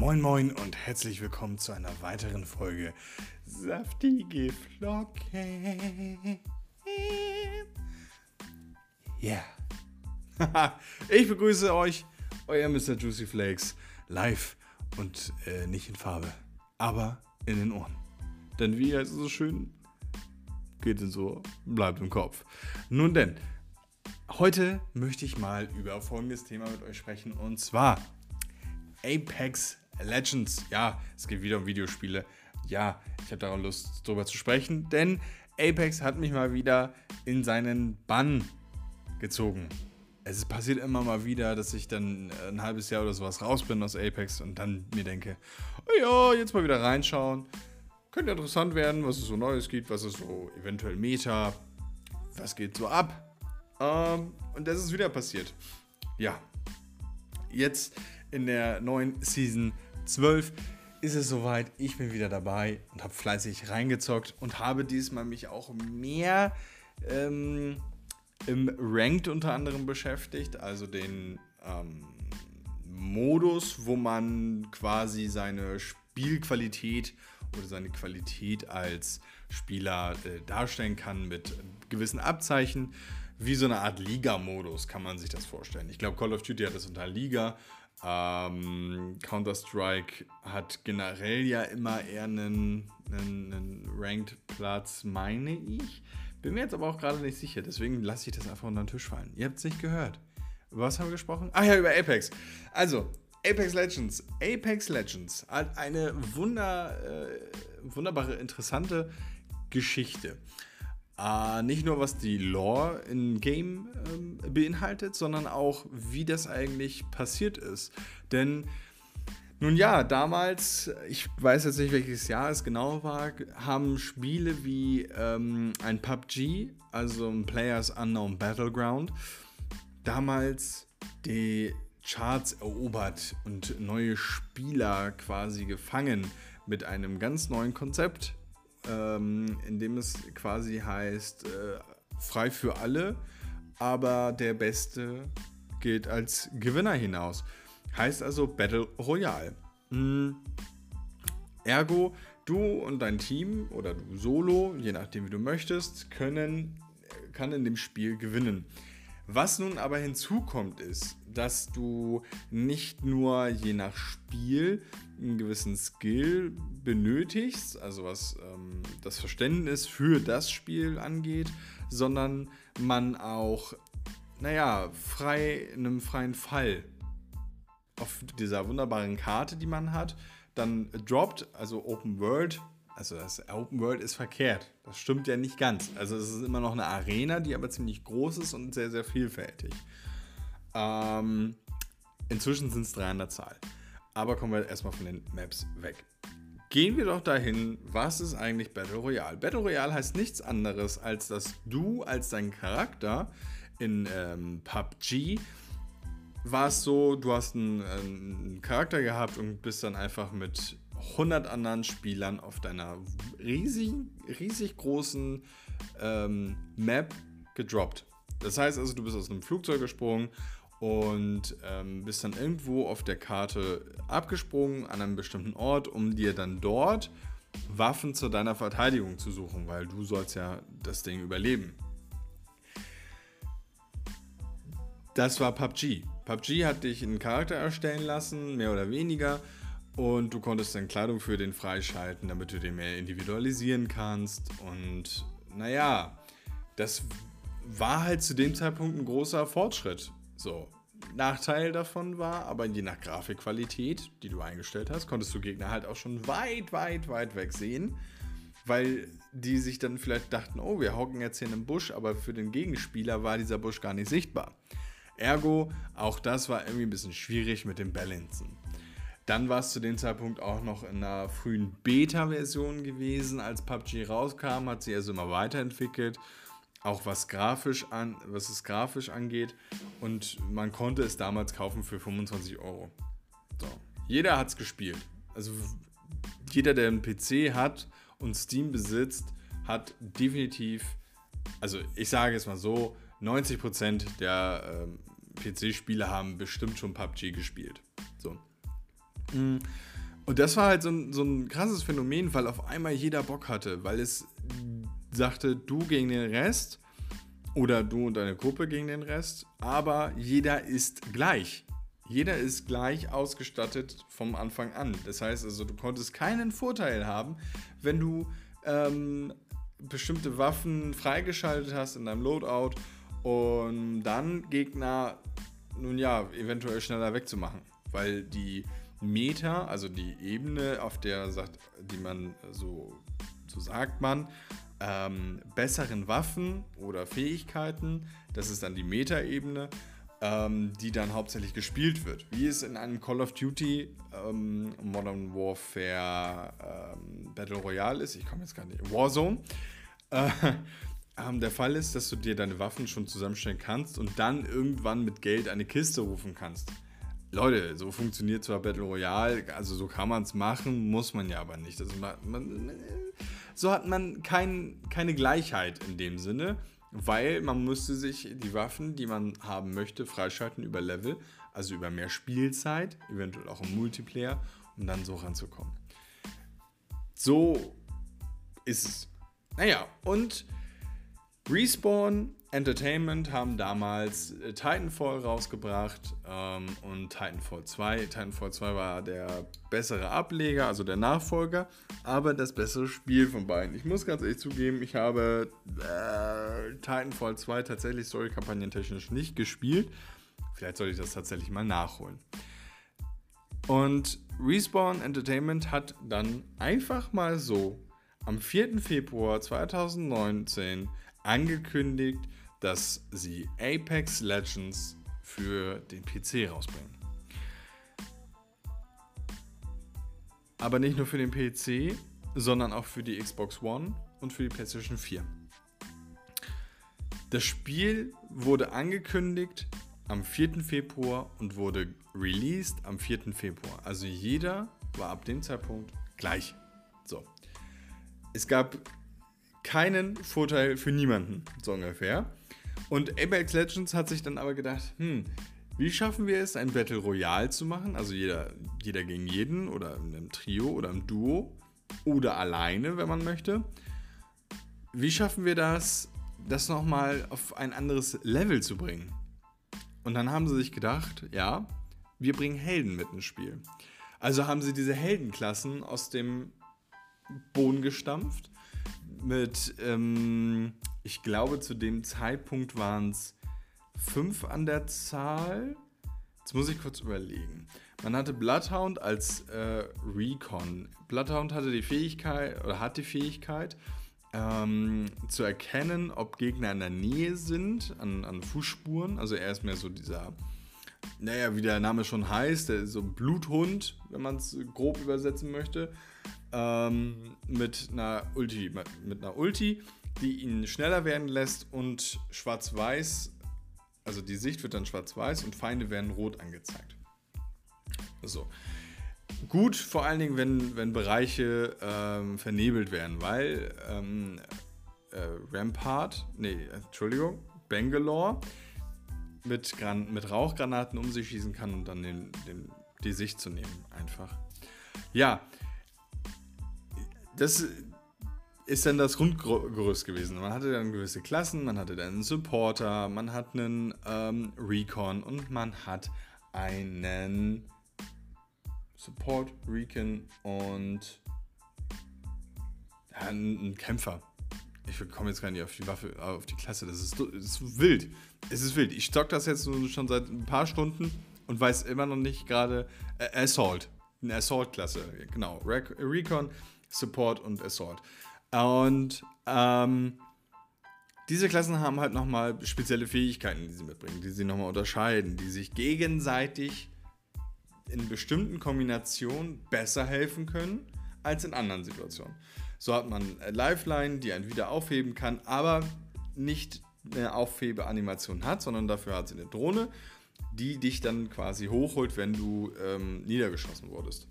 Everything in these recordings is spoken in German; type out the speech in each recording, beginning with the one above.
Moin Moin und herzlich willkommen zu einer weiteren Folge Saftige Flocken. Yeah. ich begrüße euch, euer Mr. Juicy Flakes, live und äh, nicht in Farbe, aber in den Ohren. Denn wie heißt es so schön? Geht es so, bleibt im Kopf. Nun denn, heute möchte ich mal über folgendes Thema mit euch sprechen und zwar Apex Legends. Ja, es geht wieder um Videospiele. Ja, ich habe daran Lust, darüber zu sprechen, denn Apex hat mich mal wieder in seinen Bann gezogen. Es passiert immer mal wieder, dass ich dann ein halbes Jahr oder sowas raus bin aus Apex und dann mir denke, oh ja, jetzt mal wieder reinschauen. Könnte interessant werden, was es so Neues gibt, was es so eventuell Meta, was geht so ab. Ähm, und das ist wieder passiert. Ja. Jetzt in der neuen Season 12 ist es soweit. Ich bin wieder dabei und habe fleißig reingezockt und habe diesmal mich auch mehr ähm, im Ranked unter anderem beschäftigt, also den ähm, Modus, wo man quasi seine Spielqualität oder seine Qualität als Spieler äh, darstellen kann mit gewissen Abzeichen. Wie so eine Art Liga-Modus kann man sich das vorstellen. Ich glaube, Call of Duty hat das unter Liga ähm, Counter-Strike hat generell ja immer eher einen, einen, einen Ranked-Platz, meine ich. Bin mir jetzt aber auch gerade nicht sicher, deswegen lasse ich das einfach unter den Tisch fallen. Ihr habt es nicht gehört. Über was haben wir gesprochen? Ah ja, über Apex. Also, Apex Legends. Apex Legends hat eine wunder, äh, wunderbare, interessante Geschichte. Äh, nicht nur was die Lore in Game ähm, beinhaltet, sondern auch wie das eigentlich passiert ist. Denn nun ja, damals, ich weiß jetzt nicht, welches Jahr es genau war, haben Spiele wie ähm, ein PUBG, also ein Players Unknown Battleground, damals die Charts erobert und neue Spieler quasi gefangen mit einem ganz neuen Konzept, ähm, in dem es quasi heißt, äh, frei für alle, aber der Beste geht als Gewinner hinaus. Heißt also Battle Royale. Mhm. Ergo, du und dein Team oder du solo, je nachdem wie du möchtest, können, kann in dem Spiel gewinnen. Was nun aber hinzukommt, ist, dass du nicht nur je nach Spiel einen gewissen Skill benötigst, also was ähm, das Verständnis für das Spiel angeht, sondern man auch, naja, frei in einem freien Fall auf dieser wunderbaren Karte, die man hat, dann droppt, also Open World, also das Open World ist verkehrt. Das stimmt ja nicht ganz. Also es ist immer noch eine Arena, die aber ziemlich groß ist und sehr, sehr vielfältig. Ähm, inzwischen sind es drei an der Zahl. Aber kommen wir erstmal von den Maps weg. Gehen wir doch dahin, was ist eigentlich Battle Royale? Battle Royale heißt nichts anderes, als dass du als dein Charakter in ähm, PUBG war es so, du hast einen, einen, Charakter gehabt und bist dann einfach mit 100 anderen Spielern auf deiner riesig, riesig großen ähm, Map gedroppt. Das heißt also, du bist aus einem Flugzeug gesprungen und ähm, bist dann irgendwo auf der Karte abgesprungen an einem bestimmten Ort, um dir dann dort Waffen zu deiner Verteidigung zu suchen, weil du sollst ja das Ding überleben. Das war PUBG. PUBG hat dich einen Charakter erstellen lassen, mehr oder weniger. Und du konntest dann Kleidung für den freischalten, damit du den mehr individualisieren kannst. Und naja, das war halt zu dem Zeitpunkt ein großer Fortschritt. So. Nachteil davon war, aber je nach Grafikqualität, die du eingestellt hast, konntest du Gegner halt auch schon weit, weit, weit weg sehen. Weil die sich dann vielleicht dachten, oh, wir hocken jetzt hier in einem Busch, aber für den Gegenspieler war dieser Busch gar nicht sichtbar. Ergo, auch das war irgendwie ein bisschen schwierig mit dem Balancen. Dann war es zu dem Zeitpunkt auch noch in einer frühen Beta-Version gewesen. Als PUBG rauskam, hat sie also immer weiterentwickelt. Auch was, grafisch an, was es grafisch angeht. Und man konnte es damals kaufen für 25 Euro. So. Jeder hat es gespielt. Also jeder, der einen PC hat und Steam besitzt, hat definitiv, also ich sage es mal so, 90% der ähm, PC-Spieler haben bestimmt schon PUBG gespielt. Mm. Und das war halt so ein, so ein krasses Phänomen, weil auf einmal jeder Bock hatte, weil es sagte, du gegen den Rest oder du und deine Gruppe gegen den Rest, aber jeder ist gleich. Jeder ist gleich ausgestattet vom Anfang an. Das heißt also, du konntest keinen Vorteil haben, wenn du ähm, bestimmte Waffen freigeschaltet hast in deinem Loadout und dann Gegner, nun ja, eventuell schneller wegzumachen. Weil die Meta, also die Ebene, auf der sagt, die man so, so sagt man, ähm, besseren Waffen oder Fähigkeiten, das ist dann die Meta-Ebene, ähm, die dann hauptsächlich gespielt wird. Wie es in einem Call of Duty ähm, Modern Warfare ähm, Battle Royale ist, ich komme jetzt gar nicht, Warzone, äh, ähm, der Fall ist, dass du dir deine Waffen schon zusammenstellen kannst und dann irgendwann mit Geld eine Kiste rufen kannst. Leute, so funktioniert zwar Battle Royale, also so kann man es machen, muss man ja aber nicht. Also man, man, so hat man kein, keine Gleichheit in dem Sinne, weil man müsste sich die Waffen, die man haben möchte, freischalten über Level, also über mehr Spielzeit, eventuell auch im Multiplayer, um dann so ranzukommen. So ist es. Naja, und Respawn Entertainment haben damals äh, Titanfall rausgebracht ähm, und Titanfall 2. Titanfall 2 war der bessere Ableger, also der Nachfolger, aber das bessere Spiel von beiden. Ich muss ganz ehrlich zugeben, ich habe äh, Titanfall 2 tatsächlich story-kampagnentechnisch nicht gespielt. Vielleicht sollte ich das tatsächlich mal nachholen. Und Respawn Entertainment hat dann einfach mal so am 4. Februar 2019 angekündigt, dass sie Apex Legends für den PC rausbringen. Aber nicht nur für den PC, sondern auch für die Xbox One und für die PlayStation 4. Das Spiel wurde angekündigt am 4. Februar und wurde released am 4. Februar. Also jeder war ab dem Zeitpunkt gleich. So. Es gab keinen Vorteil für niemanden, so ungefähr. Und Apex Legends hat sich dann aber gedacht, hm, wie schaffen wir es, ein Battle Royale zu machen? Also jeder, jeder gegen jeden oder in einem Trio oder im Duo oder alleine, wenn man möchte. Wie schaffen wir das, das nochmal auf ein anderes Level zu bringen? Und dann haben sie sich gedacht, ja, wir bringen Helden mit ins Spiel. Also haben sie diese Heldenklassen aus dem Boden gestampft mit, ähm, ich glaube, zu dem Zeitpunkt waren es fünf an der Zahl. Jetzt muss ich kurz überlegen. Man hatte Bloodhound als äh, Recon. Bloodhound hatte die Fähigkeit oder hat die Fähigkeit ähm, zu erkennen, ob Gegner in der Nähe sind, an, an Fußspuren. Also er ist mehr so dieser, naja, wie der Name schon heißt, der so ein Bluthund, wenn man es grob übersetzen möchte ähm, mit einer Ulti, mit einer Ulti, die ihn schneller werden lässt und schwarz-weiß, also die Sicht wird dann schwarz-weiß und Feinde werden rot angezeigt. So. Gut, vor allen Dingen, wenn, wenn Bereiche ähm, vernebelt werden, weil ähm, äh, Rampart, nee, Entschuldigung, Bangalore mit, Gran mit Rauchgranaten um sich schießen kann und dann den, den, die Sicht zu nehmen, einfach. Ja, das ist dann das Grundgerüst gewesen. Man hatte dann gewisse Klassen, man hatte dann einen Supporter, man hat einen ähm, Recon und man hat einen Support, Recon und ja, einen Kämpfer. Ich komme jetzt gar nicht auf die Waffe, auf die Klasse. Das ist, das ist wild. Es ist wild. Ich stock das jetzt schon seit ein paar Stunden und weiß immer noch nicht gerade. Äh, Assault. Eine Assault-Klasse. Genau. Recon Support und Assault. Und ähm, diese Klassen haben halt nochmal spezielle Fähigkeiten, die sie mitbringen, die sie nochmal unterscheiden, die sich gegenseitig in bestimmten Kombinationen besser helfen können als in anderen Situationen. So hat man Lifeline, die einen wieder aufheben kann, aber nicht eine Aufhebeanimation hat, sondern dafür hat sie eine Drohne, die dich dann quasi hochholt, wenn du ähm, niedergeschossen wurdest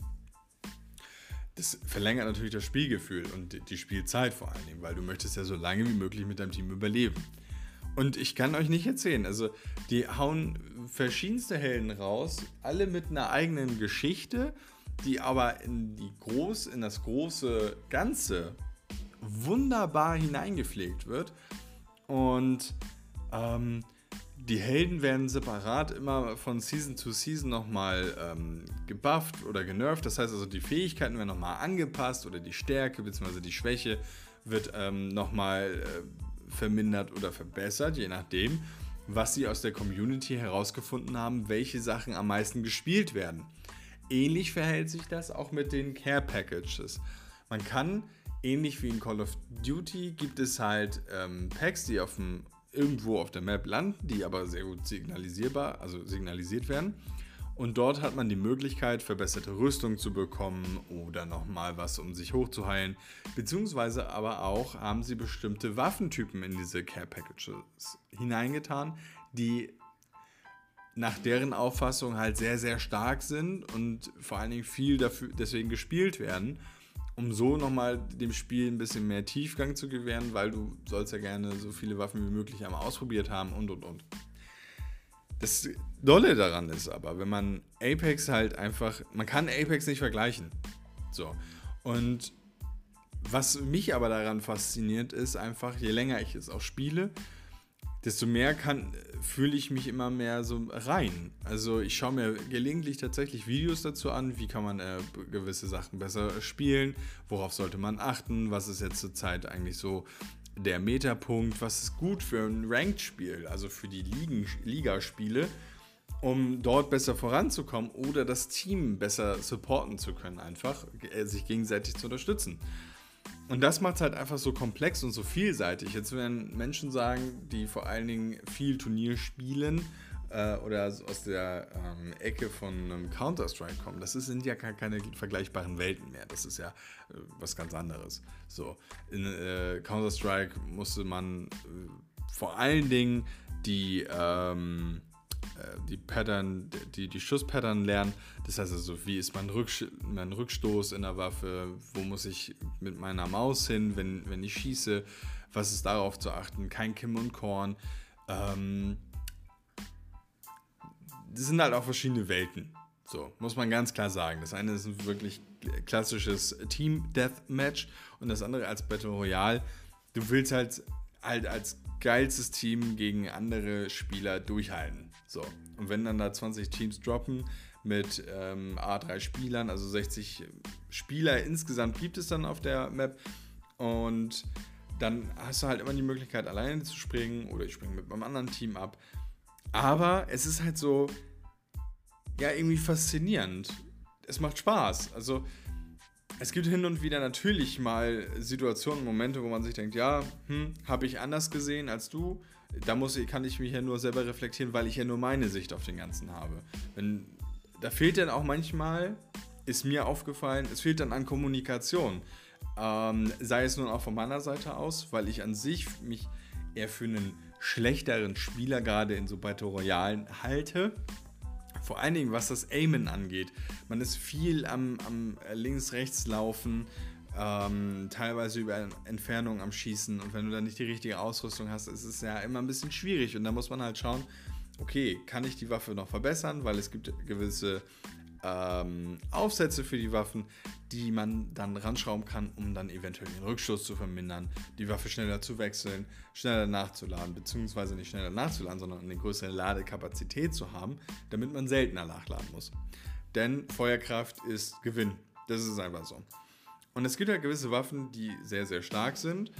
das verlängert natürlich das Spielgefühl und die Spielzeit vor allen Dingen, weil du möchtest ja so lange wie möglich mit deinem Team überleben. Und ich kann euch nicht erzählen, also die hauen verschiedenste Helden raus, alle mit einer eigenen Geschichte, die aber in, die groß, in das große Ganze wunderbar hineingepflegt wird. Und ähm, die Helden werden separat immer von Season zu Season nochmal ähm, gebufft oder genervt. Das heißt also, die Fähigkeiten werden nochmal angepasst oder die Stärke bzw. die Schwäche wird ähm, nochmal äh, vermindert oder verbessert, je nachdem, was sie aus der Community herausgefunden haben, welche Sachen am meisten gespielt werden. Ähnlich verhält sich das auch mit den Care Packages. Man kann, ähnlich wie in Call of Duty, gibt es halt ähm, Packs, die auf dem, irgendwo auf der Map landen, die aber sehr gut signalisierbar, also signalisiert werden. Und dort hat man die Möglichkeit, verbesserte Rüstung zu bekommen oder nochmal was, um sich hochzuheilen. Beziehungsweise aber auch haben sie bestimmte Waffentypen in diese Care Packages hineingetan, die nach deren Auffassung halt sehr, sehr stark sind und vor allen Dingen viel dafür, deswegen gespielt werden, um so nochmal dem Spiel ein bisschen mehr Tiefgang zu gewähren, weil du sollst ja gerne so viele Waffen wie möglich einmal ausprobiert haben und und und. Das Dolle daran ist aber, wenn man Apex halt einfach, man kann Apex nicht vergleichen. So. Und was mich aber daran fasziniert, ist einfach, je länger ich es auch spiele, desto mehr fühle ich mich immer mehr so rein. Also ich schaue mir gelegentlich tatsächlich Videos dazu an, wie kann man äh, gewisse Sachen besser spielen, worauf sollte man achten, was ist jetzt zurzeit eigentlich so der Metapunkt, was ist gut für ein Ranked-Spiel, also für die Ligen, Ligaspiele, um dort besser voranzukommen oder das Team besser supporten zu können, einfach äh, sich gegenseitig zu unterstützen. Und das macht es halt einfach so komplex und so vielseitig. Jetzt werden Menschen sagen, die vor allen Dingen viel Turnier spielen äh, oder aus der ähm, Ecke von einem Counter-Strike kommen. Das sind ja gar keine vergleichbaren Welten mehr. Das ist ja äh, was ganz anderes. So, in äh, Counter-Strike musste man äh, vor allen Dingen die ähm, äh, die Pattern, die, die Schusspattern lernen. Das heißt also, wie ist mein, Rücksch mein Rückstoß in der Waffe, wo muss ich mit meiner Maus hin, wenn, wenn ich schieße, was ist darauf zu achten, kein Kim und Korn. Ähm, das sind halt auch verschiedene Welten. So, muss man ganz klar sagen. Das eine ist ein wirklich klassisches Team-Deathmatch und das andere als Battle Royale. Du willst halt, halt als geilstes Team gegen andere Spieler durchhalten. So, und wenn dann da 20 Teams droppen mit ähm, A3 Spielern, also 60 Spieler insgesamt gibt es dann auf der Map und dann hast du halt immer die Möglichkeit, alleine zu springen oder ich springe mit meinem anderen Team ab. Aber es ist halt so, ja, irgendwie faszinierend. Es macht Spaß. Also, es gibt hin und wieder natürlich mal Situationen, Momente, wo man sich denkt, ja, hm, habe ich anders gesehen als du da muss, kann ich mich ja nur selber reflektieren, weil ich ja nur meine Sicht auf den Ganzen habe. Wenn, da fehlt dann auch manchmal, ist mir aufgefallen, es fehlt dann an Kommunikation. Ähm, sei es nun auch von meiner Seite aus, weil ich an sich mich eher für einen schlechteren Spieler gerade in so Battle Royalen halte. Vor allen Dingen, was das Aimen angeht. Man ist viel am, am links-rechts laufen ähm, teilweise über Entfernung am Schießen und wenn du dann nicht die richtige Ausrüstung hast, ist es ja immer ein bisschen schwierig und da muss man halt schauen, okay, kann ich die Waffe noch verbessern, weil es gibt gewisse ähm, Aufsätze für die Waffen, die man dann ranschrauben kann, um dann eventuell den Rückstoß zu vermindern, die Waffe schneller zu wechseln, schneller nachzuladen, beziehungsweise nicht schneller nachzuladen, sondern eine größere Ladekapazität zu haben, damit man seltener nachladen muss. Denn Feuerkraft ist Gewinn. Das ist einfach so. Und es gibt halt gewisse Waffen, die sehr, sehr stark sind,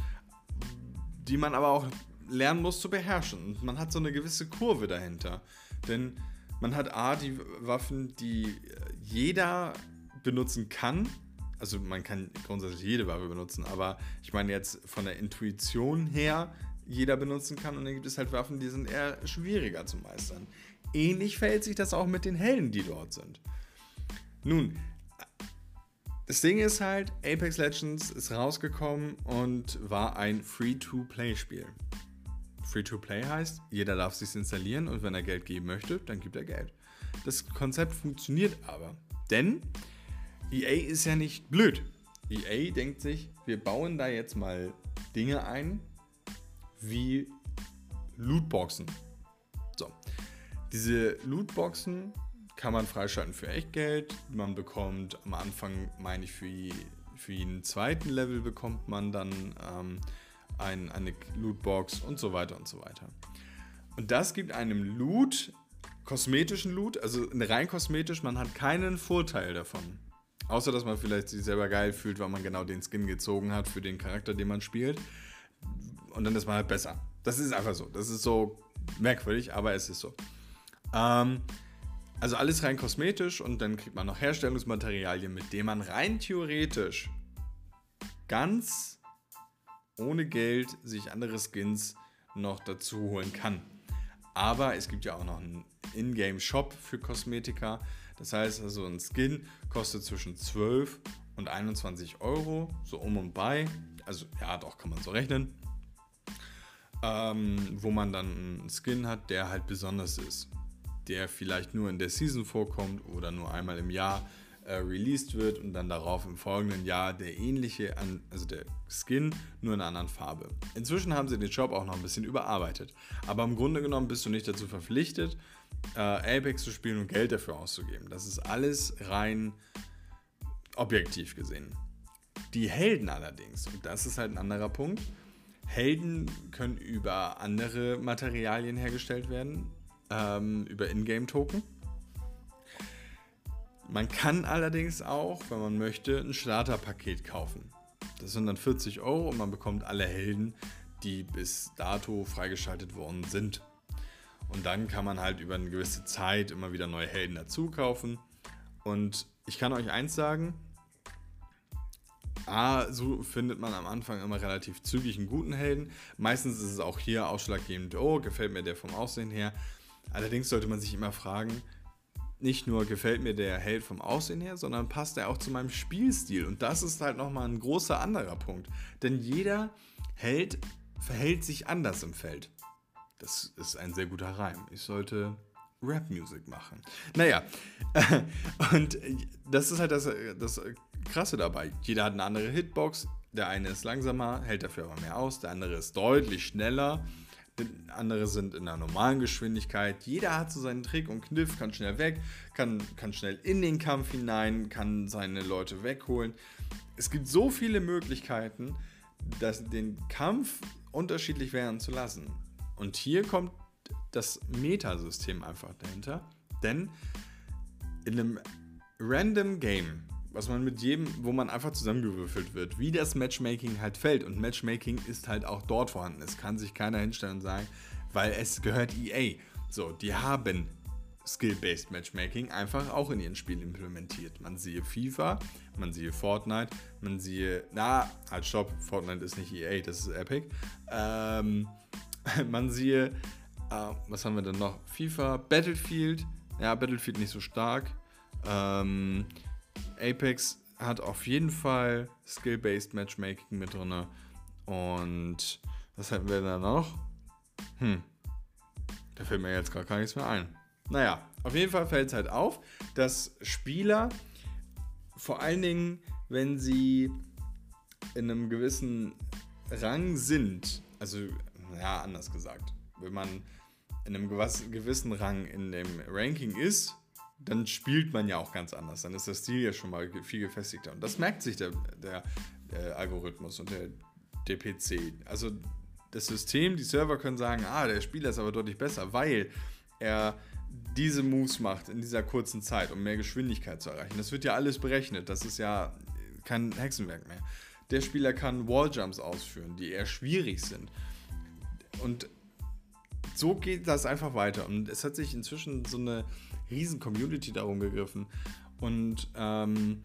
die man aber auch lernen muss zu beherrschen. Und man hat so eine gewisse Kurve dahinter. Denn man hat A, die Waffen, die jeder benutzen kann. Also man kann grundsätzlich jede Waffe benutzen, aber ich meine jetzt von der Intuition her jeder benutzen kann. Und dann gibt es halt Waffen, die sind eher schwieriger zu meistern. Ähnlich verhält sich das auch mit den Helden, die dort sind. Nun, das Ding ist halt, Apex Legends ist rausgekommen und war ein Free-to-Play-Spiel. Free-to-Play heißt, jeder darf sich installieren und wenn er Geld geben möchte, dann gibt er Geld. Das Konzept funktioniert aber, denn EA ist ja nicht blöd. EA denkt sich, wir bauen da jetzt mal Dinge ein, wie Lootboxen. So. Diese Lootboxen kann man freischalten für Echtgeld. Man bekommt am Anfang, meine ich, für, für jeden zweiten Level bekommt man dann ähm, ein, eine Lootbox und so weiter und so weiter. Und das gibt einem Loot, kosmetischen Loot, also rein kosmetisch, man hat keinen Vorteil davon. Außer, dass man vielleicht sich selber geil fühlt, weil man genau den Skin gezogen hat für den Charakter, den man spielt. Und dann ist man halt besser. Das ist einfach so. Das ist so merkwürdig, aber es ist so. Ähm, also alles rein kosmetisch und dann kriegt man noch Herstellungsmaterialien, mit denen man rein theoretisch ganz ohne Geld sich andere Skins noch dazu holen kann. Aber es gibt ja auch noch einen Ingame-Shop für Kosmetika. Das heißt also, ein Skin kostet zwischen 12 und 21 Euro, so um und bei. Also ja, doch kann man so rechnen. Ähm, wo man dann einen Skin hat, der halt besonders ist. Der vielleicht nur in der Season vorkommt oder nur einmal im Jahr äh, released wird und dann darauf im folgenden Jahr der ähnliche, also der Skin, nur in einer anderen Farbe. Inzwischen haben sie den Shop auch noch ein bisschen überarbeitet. Aber im Grunde genommen bist du nicht dazu verpflichtet, äh, Apex zu spielen und Geld dafür auszugeben. Das ist alles rein objektiv gesehen. Die Helden allerdings, und das ist halt ein anderer Punkt, Helden können über andere Materialien hergestellt werden, ähm, über Ingame-Token. Man kann allerdings auch, wenn man möchte, ein Starterpaket kaufen. Das sind dann 40 Euro und man bekommt alle Helden, die bis dato freigeschaltet worden sind. Und dann kann man halt über eine gewisse Zeit immer wieder neue Helden dazu kaufen. Und ich kann euch eins sagen, A, so findet man am Anfang immer relativ zügig einen guten Helden. Meistens ist es auch hier ausschlaggebend, oh, gefällt mir der vom Aussehen her. Allerdings sollte man sich immer fragen, nicht nur gefällt mir der Held vom Aussehen her, sondern passt er auch zu meinem Spielstil. Und das ist halt nochmal ein großer anderer Punkt. Denn jeder Held verhält sich anders im Feld. Das ist ein sehr guter Reim. Ich sollte Rap-Music machen. Naja, und das ist halt das, das Krasse dabei. Jeder hat eine andere Hitbox. Der eine ist langsamer, hält dafür aber mehr aus. Der andere ist deutlich schneller. Andere sind in einer normalen Geschwindigkeit. Jeder hat so seinen Trick und Kniff, kann schnell weg, kann, kann schnell in den Kampf hinein, kann seine Leute wegholen. Es gibt so viele Möglichkeiten, dass den Kampf unterschiedlich werden zu lassen. Und hier kommt das Metasystem einfach dahinter. Denn in einem random Game, was man mit jedem, wo man einfach zusammengewürfelt wird, wie das Matchmaking halt fällt. Und Matchmaking ist halt auch dort vorhanden. Es kann sich keiner hinstellen und sagen, weil es gehört EA. So, die haben Skill-Based Matchmaking einfach auch in ihren Spielen implementiert. Man siehe FIFA, man siehe Fortnite, man siehe, na, halt stopp, Fortnite ist nicht EA, das ist Epic. Ähm, man siehe, äh, was haben wir denn noch? FIFA, Battlefield, ja, Battlefield nicht so stark. Ähm, Apex hat auf jeden Fall Skill-Based Matchmaking mit drin. Und was hätten wir da noch? Hm, da fällt mir jetzt gar, gar nichts mehr ein. Naja, auf jeden Fall fällt es halt auf, dass Spieler vor allen Dingen, wenn sie in einem gewissen Rang sind, also ja, anders gesagt, wenn man in einem gewissen Rang in dem Ranking ist, dann spielt man ja auch ganz anders. Dann ist der Stil ja schon mal viel gefestigter. Und das merkt sich der, der, der Algorithmus und der DPC. Also das System, die Server können sagen, ah, der Spieler ist aber deutlich besser, weil er diese Moves macht in dieser kurzen Zeit, um mehr Geschwindigkeit zu erreichen. Das wird ja alles berechnet. Das ist ja kein Hexenwerk mehr. Der Spieler kann Walljumps ausführen, die eher schwierig sind. Und so geht das einfach weiter. Und es hat sich inzwischen so eine riesen Community darum gegriffen. Und ähm,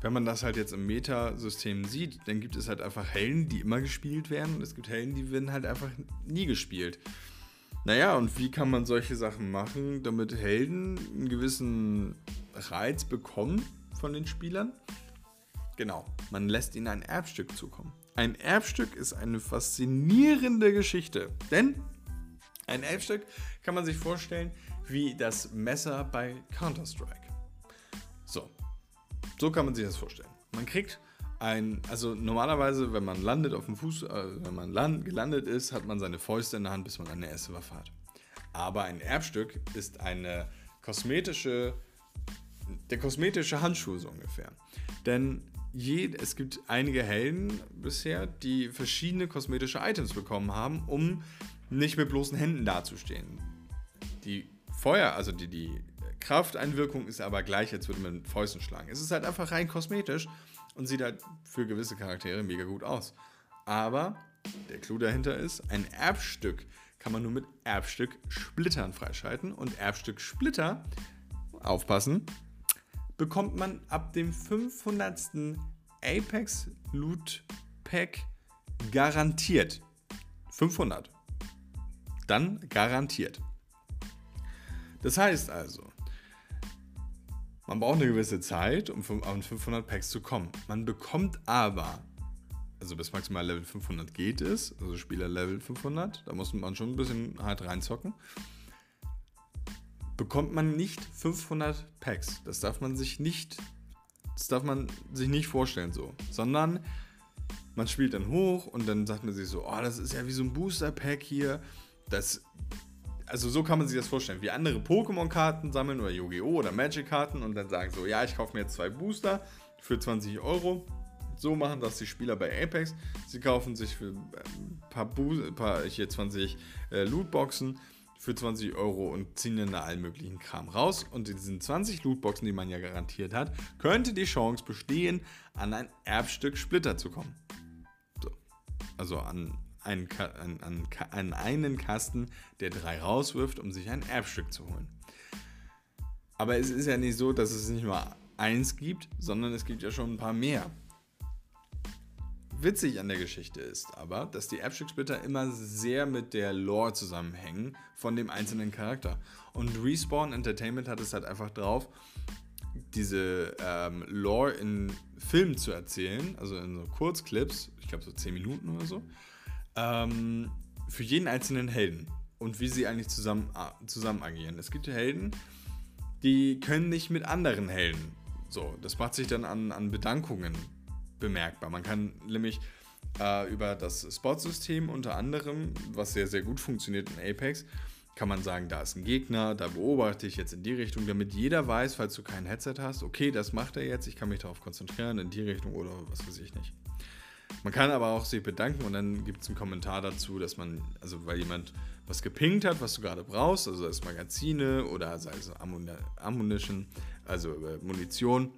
wenn man das halt jetzt im Metasystem sieht, dann gibt es halt einfach Helden, die immer gespielt werden. Und es gibt Helden, die werden halt einfach nie gespielt. Naja, und wie kann man solche Sachen machen, damit Helden einen gewissen Reiz bekommen von den Spielern? Genau, man lässt ihnen ein Erbstück zukommen. Ein Erbstück ist eine faszinierende Geschichte, denn ein Erbstück kann man sich vorstellen wie das Messer bei Counter-Strike. So, so kann man sich das vorstellen. Man kriegt ein, also normalerweise, wenn man landet auf dem Fuß, äh, wenn man land, gelandet ist, hat man seine Fäuste in der Hand, bis man eine erste Waffe hat. Aber ein Erbstück ist eine kosmetische der kosmetische Handschuh so ungefähr. Denn je, es gibt einige Helden bisher, die verschiedene kosmetische Items bekommen haben, um nicht mit bloßen Händen dazustehen. Die Feuer, also die, die Krafteinwirkung ist aber gleich, als würde man Fäusten schlagen. Es ist halt einfach rein kosmetisch und sieht halt für gewisse Charaktere mega gut aus. Aber der Clou dahinter ist, ein Erbstück kann man nur mit Erbstück-Splittern freischalten. Und Erbstück-Splitter, aufpassen, bekommt man ab dem 500. Apex Loot Pack garantiert. 500. Dann garantiert. Das heißt also, man braucht eine gewisse Zeit, um an 500 Packs zu kommen. Man bekommt aber, also bis maximal Level 500 geht es, also Spieler Level 500, da muss man schon ein bisschen hart reinzocken, bekommt man nicht 500 Packs. Das darf man sich nicht, das darf man sich nicht vorstellen so, sondern man spielt dann hoch und dann sagt man sich so, oh, das ist ja wie so ein Booster Pack hier. Das also so kann man sich das vorstellen, wie andere Pokémon-Karten sammeln oder Yu-Gi-Oh! oder Magic-Karten und dann sagen so, ja, ich kaufe mir jetzt zwei Booster für 20 Euro. So machen das die Spieler bei Apex. Sie kaufen sich für ein äh, paar, Bo paar hier 20 äh, Lootboxen für 20 Euro und ziehen dann da allen möglichen Kram raus. Und in diesen 20 Lootboxen, die man ja garantiert hat, könnte die Chance bestehen, an ein Erbstück Splitter zu kommen. So. Also an einen, an, an, an einen Kasten, der drei rauswirft, um sich ein Erbstück zu holen. Aber es ist ja nicht so, dass es nicht nur eins gibt, sondern es gibt ja schon ein paar mehr. Witzig an der Geschichte ist aber, dass die Erbstücksplitter immer sehr mit der Lore zusammenhängen von dem einzelnen Charakter. Und Respawn Entertainment hat es halt einfach drauf, diese ähm, Lore in Filmen zu erzählen, also in so Kurzclips, ich glaube so 10 Minuten oder so, ähm, für jeden einzelnen Helden und wie sie eigentlich zusammen, zusammen agieren. Es gibt Helden, die können nicht mit anderen Helden. So, das macht sich dann an, an Bedankungen bemerkbar. Man kann nämlich äh, über das Spot-System unter anderem, was sehr, sehr gut funktioniert in Apex, kann man sagen, da ist ein Gegner, da beobachte ich jetzt in die Richtung, damit jeder weiß, falls du kein Headset hast, okay, das macht er jetzt, ich kann mich darauf konzentrieren, in die Richtung oder was weiß ich nicht. Man kann aber auch sich bedanken und dann gibt es einen Kommentar dazu, dass man, also weil jemand was gepinkt hat, was du gerade brauchst, also es Magazine oder sei es Ammunition, also äh, Munition,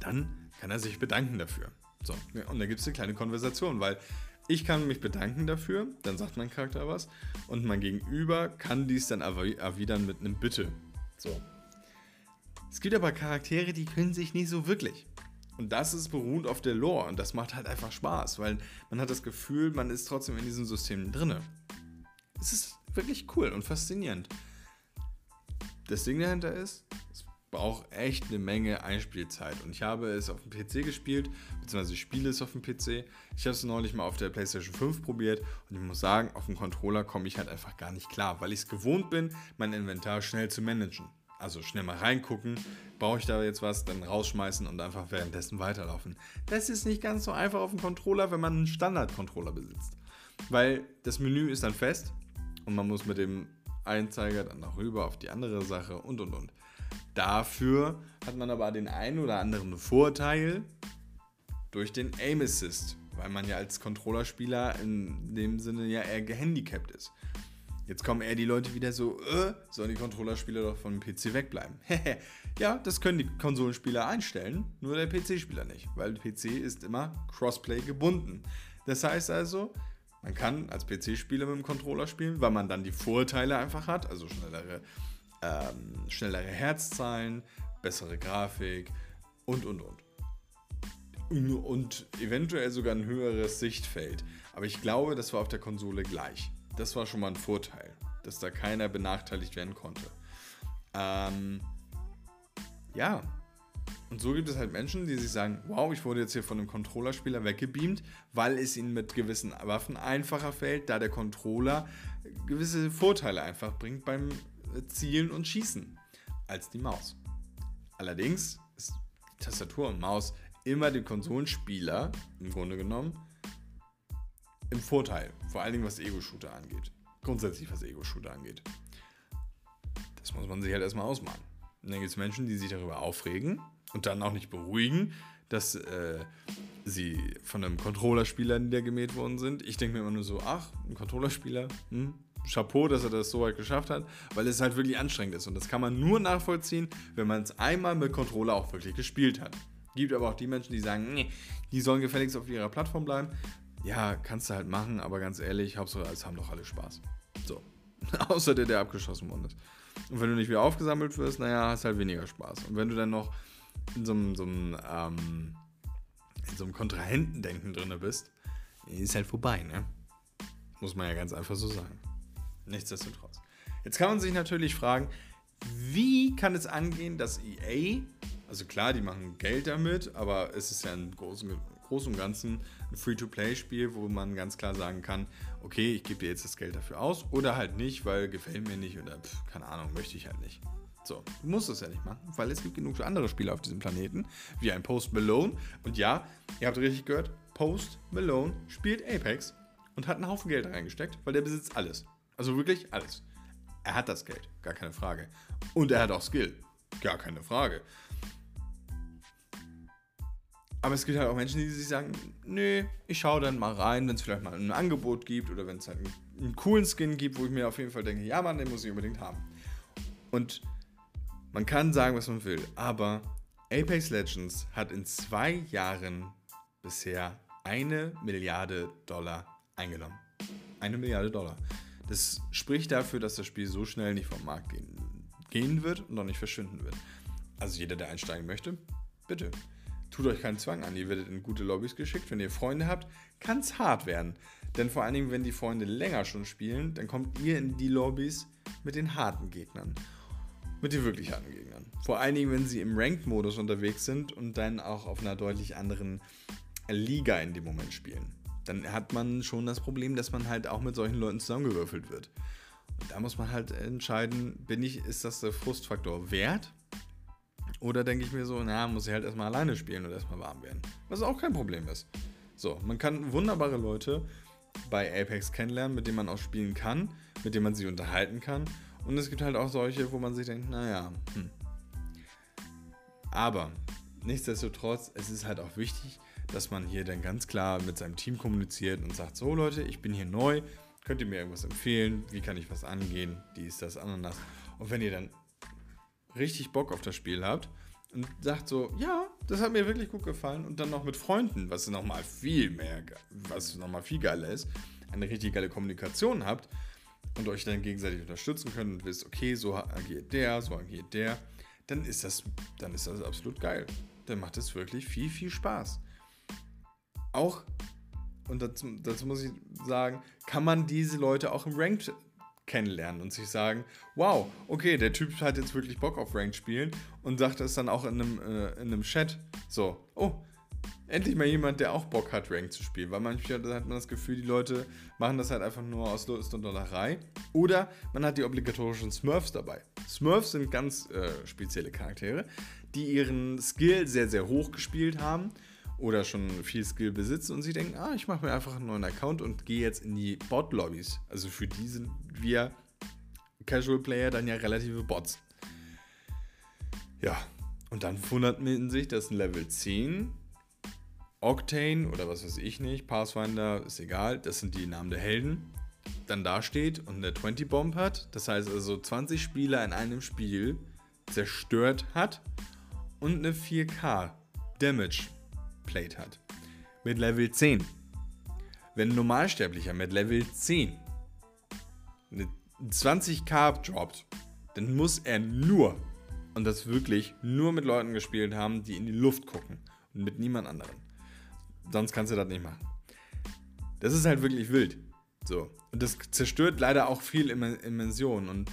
dann kann er sich bedanken dafür. So, und da gibt es eine kleine Konversation, weil ich kann mich bedanken dafür, dann sagt mein Charakter was und mein Gegenüber kann dies dann erwidern mit einem Bitte. So. Es gibt aber Charaktere, die können sich nicht so wirklich. Und das ist beruht auf der Lore und das macht halt einfach Spaß, weil man hat das Gefühl, man ist trotzdem in diesem System drinne. Es ist wirklich cool und faszinierend. Das Ding dahinter ist, es braucht echt eine Menge Einspielzeit und ich habe es auf dem PC gespielt, beziehungsweise ich spiele es auf dem PC. Ich habe es neulich mal auf der PlayStation 5 probiert und ich muss sagen, auf dem Controller komme ich halt einfach gar nicht klar, weil ich es gewohnt bin, mein Inventar schnell zu managen also schnell mal reingucken, brauche ich da jetzt was, dann rausschmeißen und einfach währenddessen weiterlaufen. Das ist nicht ganz so einfach auf dem Controller, wenn man einen Standard-Controller besitzt. Weil das Menü ist dann fest und man muss mit dem Einzeiger dann noch rüber auf die andere Sache und und und. Dafür hat man aber den einen oder anderen Vorteil durch den Aim Assist, weil man ja als Controllerspieler in dem Sinne ja eher gehandicapt ist. Jetzt kommen eher die Leute wieder so, äh, sollen die Controllerspieler doch vom PC wegbleiben. ja, das können die Konsolenspieler einstellen, nur der PC-Spieler nicht, weil PC ist immer Crossplay gebunden. Das heißt also, man kann als PC-Spieler mit dem Controller spielen, weil man dann die Vorteile einfach hat, also schnellere, ähm, schnellere Herzzahlen, bessere Grafik und und und. Und eventuell sogar ein höheres Sichtfeld. Aber ich glaube, das war auf der Konsole gleich. Das war schon mal ein Vorteil, dass da keiner benachteiligt werden konnte. Ähm, ja. Und so gibt es halt Menschen, die sich sagen, wow, ich wurde jetzt hier von einem Controllerspieler weggebeamt, weil es ihnen mit gewissen Waffen einfacher fällt, da der Controller gewisse Vorteile einfach bringt beim Zielen und Schießen als die Maus. Allerdings ist Tastatur und Maus immer dem Konsolenspieler im Grunde genommen im Vorteil. Vor allen Dingen was Ego-Shooter angeht. Grundsätzlich was Ego-Shooter angeht. Das muss man sich halt erstmal ausmalen. Und dann gibt es Menschen, die sich darüber aufregen und dann auch nicht beruhigen, dass äh, sie von einem Controllerspieler niedergemäht worden sind. Ich denke mir immer nur so, ach, ein Controllerspieler, hm, Chapeau, dass er das so weit geschafft hat, weil es halt wirklich anstrengend ist. Und das kann man nur nachvollziehen, wenn man es einmal mit Controller auch wirklich gespielt hat. Gibt aber auch die Menschen, die sagen, nee, die sollen gefälligst auf ihrer Plattform bleiben. Ja, kannst du halt machen, aber ganz ehrlich, Hauptsache, es haben doch alle Spaß. So. Außer der, der abgeschossen worden ist. Und wenn du nicht wieder aufgesammelt wirst, naja, hast halt weniger Spaß. Und wenn du dann noch in so einem, so einem, ähm, in so einem Kontrahentendenken drin bist, ist halt vorbei, ne? Muss man ja ganz einfach so sagen. Nichtsdestotrotz. Jetzt kann man sich natürlich fragen, wie kann es angehen, dass EA, also klar, die machen Geld damit, aber es ist ja im Großen, Großen und Ganzen ein Free-to-Play-Spiel, wo man ganz klar sagen kann, okay, ich gebe dir jetzt das Geld dafür aus oder halt nicht, weil gefällt mir nicht oder pf, keine Ahnung, möchte ich halt nicht. So, du musst es ja nicht machen, weil es gibt genug andere Spiele auf diesem Planeten, wie ein Post Malone. Und ja, ihr habt richtig gehört, Post Malone spielt Apex und hat einen Haufen Geld reingesteckt, weil der besitzt alles. Also wirklich alles. Er hat das Geld, gar keine Frage. Und er hat auch Skill, gar keine Frage. Aber es gibt halt auch Menschen, die sich sagen, nö, ich schaue dann mal rein, wenn es vielleicht mal ein Angebot gibt oder wenn es halt einen, einen, coolen Skin gibt, wo ich mir auf jeden Fall denke, ja Mann, den muss ich unbedingt haben. Und man kann sagen, was man will, aber Apex Legends hat in zwei Jahren bisher eine Milliarde Dollar eingenommen. Eine Milliarde Dollar. Das spricht dafür, dass das Spiel so schnell nicht vom Markt gehen, gehen wird und auch nicht verschwinden wird. Also jeder, der einsteigen möchte, bitte. Tut euch keinen Zwang an, ihr werdet in gute Lobbys geschickt. Wenn ihr Freunde habt, kann es hart werden. Denn vor allen Dingen, wenn die Freunde länger schon spielen, dann kommt ihr in die Lobbys mit den harten Gegnern. Mit den wirklich harten Gegnern. Vor allen Dingen, wenn sie im Ranked-Modus unterwegs sind und dann auch auf einer deutlich anderen Liga in dem Moment spielen dann hat man schon das Problem, dass man halt auch mit solchen Leuten zusammengewürfelt wird. Und da muss man halt entscheiden, bin ich, ist das der Frustfaktor wert? Oder denke ich mir so, na, muss ich halt erstmal alleine spielen und erstmal warm werden. Was auch kein Problem ist. So, man kann wunderbare Leute bei Apex kennenlernen, mit denen man auch spielen kann, mit denen man sich unterhalten kann. Und es gibt halt auch solche, wo man sich denkt, naja, hm. Aber nichtsdestotrotz, es ist halt auch wichtig, dass man hier dann ganz klar mit seinem Team kommuniziert und sagt, so Leute, ich bin hier neu, könnt ihr mir irgendwas empfehlen, wie kann ich was angehen, dies, das, Ananas. Und wenn ihr dann richtig Bock auf das Spiel habt und sagt so, ja, das hat mir wirklich gut gefallen und dann noch mit Freunden, was nochmal viel mehr, was nochmal viel geiler ist, eine richtig geile Kommunikation habt und euch dann gegenseitig unterstützen könnt und wisst, okay, so agiert der, so agiert der, dann ist das, dann ist das absolut geil. Dann macht es wirklich viel, viel Spaß auch, und dazu, dazu muss ich sagen, kann man diese Leute auch im Ranked kennenlernen und sich sagen, wow, okay, der Typ hat jetzt wirklich Bock auf Ranked spielen und sagt es dann auch in einem, äh, in einem Chat. So, oh, endlich mal jemand, der auch Bock hat, Ranked zu spielen, weil manchmal hat man das Gefühl, die Leute machen das halt einfach nur aus Lust und Dollerei. Oder man hat die obligatorischen Smurfs dabei. Smurfs sind ganz äh, spezielle Charaktere, die ihren Skill sehr, sehr hoch gespielt haben oder schon viel Skill besitzen und sie denken, ah, ich mache mir einfach einen neuen Account und gehe jetzt in die Bot-Lobbys. Also für die sind wir Casual Player dann ja relative Bots. Ja, und dann wundert man sich, dass ein Level 10 Octane oder was weiß ich nicht, Pathfinder, ist egal, das sind die Namen der Helden, dann da steht und eine 20 Bomb hat. Das heißt also 20 Spieler in einem Spiel zerstört hat und eine 4K Damage Plate hat. Mit Level 10. Wenn ein Normalsterblicher mit Level 10 eine 20k droppt, dann muss er nur, und das wirklich nur mit Leuten gespielt haben, die in die Luft gucken und mit niemand anderem. Sonst kannst du das nicht machen. Das ist halt wirklich wild. So. Und das zerstört leider auch viel Immersion. Und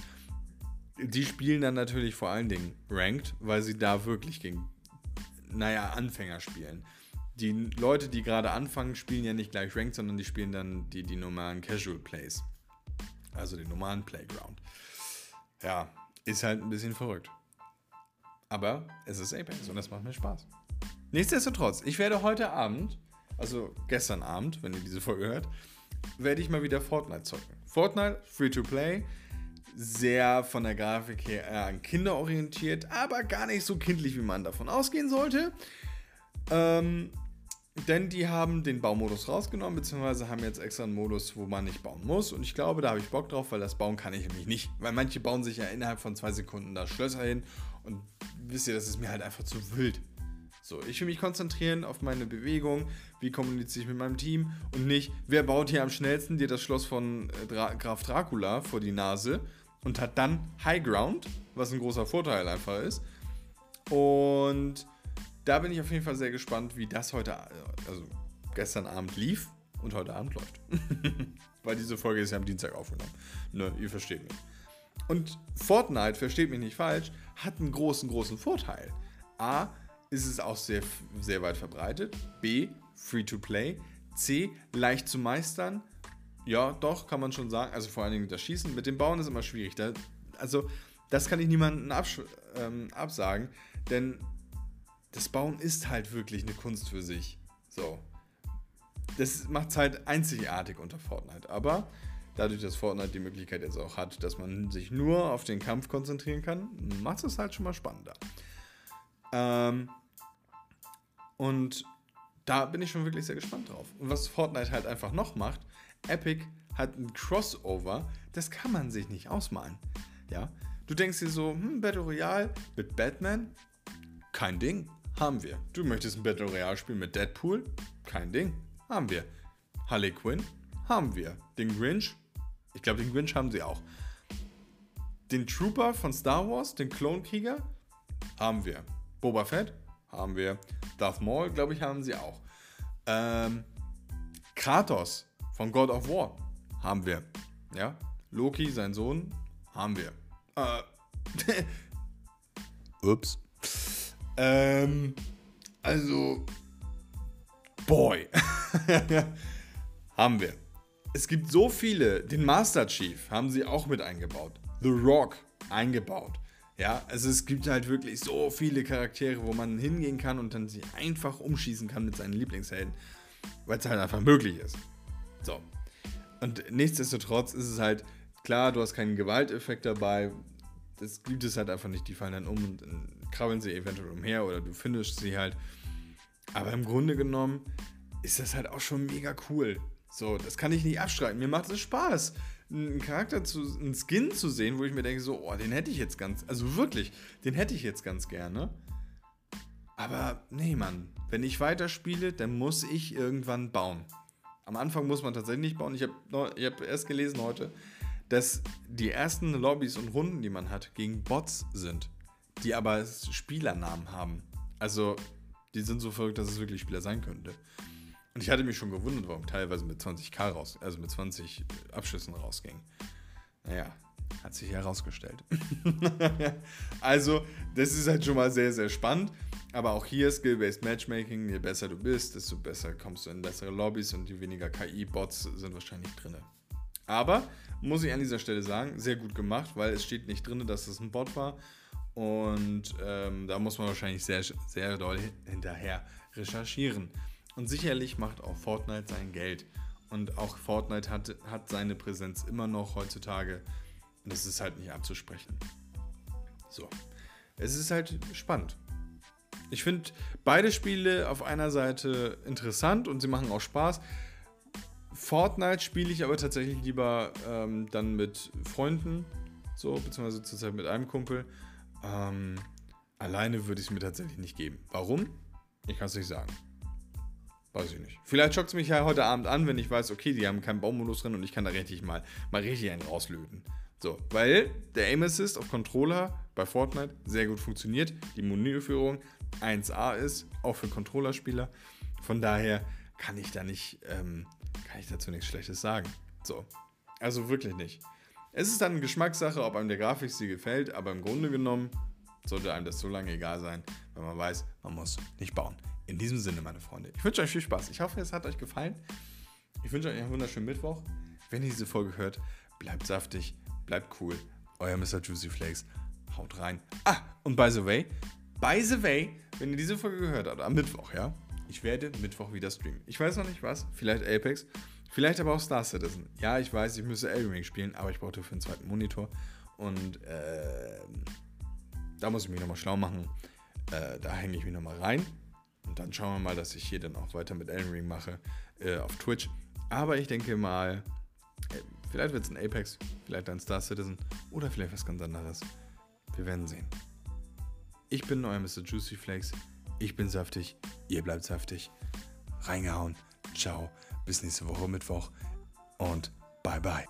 die spielen dann natürlich vor allen Dingen Ranked, weil sie da wirklich gegen, naja, Anfänger spielen die Leute, die gerade anfangen, spielen ja nicht gleich Ranked, sondern die spielen dann die, die normalen Casual Plays. Also den normalen Playground. Ja, ist halt ein bisschen verrückt. Aber es ist Apex und das macht mir Spaß. Nichtsdestotrotz, ich werde heute Abend, also gestern Abend, wenn ihr diese Folge hört, werde ich mal wieder Fortnite zocken. Fortnite, Free to Play, sehr von der Grafik her an Kinder orientiert, aber gar nicht so kindlich, wie man davon ausgehen sollte. Ähm, denn die haben den Baumodus rausgenommen, beziehungsweise haben jetzt extra einen Modus, wo man nicht bauen muss. Und ich glaube, da habe ich Bock drauf, weil das bauen kann ich nämlich nicht. Weil manche bauen sich ja innerhalb von zwei Sekunden da Schlösser hin. Und wisst ihr, das ist mir halt einfach zu wild. So, ich will mich konzentrieren auf meine Bewegung, wie kommuniziere ich mit meinem Team und nicht, wer baut hier am schnellsten dir das Schloss von äh, Dra Graf Dracula vor die Nase und hat dann High Ground, was ein großer Vorteil einfach ist. Und da bin ich auf jeden Fall sehr gespannt, wie das heute, also gestern Abend lief und heute Abend läuft. Weil diese Folge ist ja am Dienstag aufgenommen. Ne, ihr versteht mich. Und Fortnite, versteht mich nicht falsch, hat einen großen, großen Vorteil. A, ist es auch sehr, sehr weit verbreitet. B, free to play. C, leicht zu meistern. Ja, doch, kann man schon sagen. Also vor allen Dingen das Schießen. Mit dem Bauen ist immer schwierig. Da, also, das kann ich niemandem ähm, absagen, denn das Bauen ist halt wirklich eine Kunst für sich. So. Das macht es halt einzigartig unter Fortnite. Aber dadurch, dass Fortnite die Möglichkeit jetzt auch hat, dass man sich nur auf den Kampf konzentrieren kann, macht es halt schon mal spannender. Ähm, und da bin ich schon wirklich sehr gespannt drauf. Und was Fortnite halt einfach noch macht, Epic hat ein Crossover, das kann man sich nicht ausmalen. Ja, du denkst dir so, hm, Battle Royale mit Batman, kein Ding. Haben wir. Du möchtest ein Battle Royale spielen mit Deadpool? Kein Ding. Haben wir. Harley Quinn? Haben wir. Den Grinch? Ich glaube, den Grinch haben sie auch. Den Trooper von Star Wars, den Klonkrieger? Haben wir. Boba Fett? Haben wir. Darth Maul, glaube ich, haben sie auch. Ähm, Kratos von God of War? Haben wir. Ja. Loki, sein Sohn? Haben wir. Äh. Ups. Ähm, also, boy. haben wir. Es gibt so viele. Den Master Chief haben sie auch mit eingebaut. The Rock eingebaut. Ja, also es gibt halt wirklich so viele Charaktere, wo man hingehen kann und dann sie einfach umschießen kann mit seinen Lieblingshelden, weil es halt einfach möglich ist. So. Und nichtsdestotrotz ist es halt klar, du hast keinen Gewalteffekt dabei. Das gibt es halt einfach nicht. Die fallen dann um und krabbeln sie eventuell umher oder du findest sie halt. Aber im Grunde genommen ist das halt auch schon mega cool. So, das kann ich nicht abstreiten. Mir macht es Spaß, einen Charakter zu, einen Skin zu sehen, wo ich mir denke, so, oh, den hätte ich jetzt ganz, also wirklich, den hätte ich jetzt ganz gerne. Aber nee, Mann, wenn ich weiterspiele, dann muss ich irgendwann bauen. Am Anfang muss man tatsächlich nicht bauen. Ich habe hab erst gelesen heute, dass die ersten Lobbys und Runden, die man hat, gegen Bots sind die aber Spielernamen haben. Also, die sind so verrückt, dass es wirklich Spieler sein könnte. Und ich hatte mich schon gewundert, warum teilweise mit 20k raus, also mit 20 Abschüssen rausging. Naja, hat sich herausgestellt. also, das ist halt schon mal sehr, sehr spannend. Aber auch hier Skill-Based Matchmaking, je besser du bist, desto besser kommst du in bessere Lobbys und je weniger KI-Bots sind wahrscheinlich drin. Aber, muss ich an dieser Stelle sagen, sehr gut gemacht, weil es steht nicht drin, dass es ein Bot war, und ähm, da muss man wahrscheinlich sehr, sehr doll hinterher recherchieren. Und sicherlich macht auch Fortnite sein Geld. Und auch Fortnite hat, hat seine Präsenz immer noch heutzutage. Und das ist halt nicht abzusprechen. So. Es ist halt spannend. Ich finde beide Spiele auf einer Seite interessant und sie machen auch Spaß. Fortnite spiele ich aber tatsächlich lieber ähm, dann mit Freunden, so, beziehungsweise zurzeit mit einem Kumpel. Ähm, alleine würde ich es mir tatsächlich nicht geben. Warum? Ich kann es nicht sagen. Weiß ich nicht. Vielleicht schockt es mich ja heute Abend an, wenn ich weiß, okay, die haben keinen Baumodus drin und ich kann da richtig mal, mal richtig einen rauslöten. So, weil der Aim Assist auf Controller bei Fortnite sehr gut funktioniert. Die Menüführung 1A ist, auch für Controllerspieler. Von daher kann ich da nicht, ähm, kann ich dazu nichts Schlechtes sagen. So, also wirklich nicht. Es ist dann eine Geschmackssache, ob einem der Grafikstil gefällt, aber im Grunde genommen sollte einem das so lange egal sein, wenn man weiß, man muss nicht bauen. In diesem Sinne, meine Freunde, ich wünsche euch viel Spaß. Ich hoffe, es hat euch gefallen. Ich wünsche euch einen wunderschönen Mittwoch. Wenn ihr diese Folge hört, bleibt saftig, bleibt cool. Euer Mr. Juicy Flakes. Haut rein. Ah, und by the way, by the way, wenn ihr diese Folge gehört habt, am Mittwoch, ja, ich werde Mittwoch wieder streamen. Ich weiß noch nicht was, vielleicht Apex, Vielleicht aber auch Star Citizen. Ja, ich weiß, ich müsste Elden Ring spielen, aber ich brauchte für einen zweiten Monitor. Und äh, da muss ich mich nochmal schlau machen. Äh, da hänge ich mich nochmal rein. Und dann schauen wir mal, dass ich hier dann auch weiter mit Elden Ring mache äh, auf Twitch. Aber ich denke mal, äh, vielleicht wird es ein Apex, vielleicht ein Star Citizen oder vielleicht was ganz anderes. Wir werden sehen. Ich bin euer Mr. Juicy Flakes. Ich bin saftig. Ihr bleibt saftig. Reingehauen. Ciao. Bis nächste Woche Mittwoch. Und bye bye.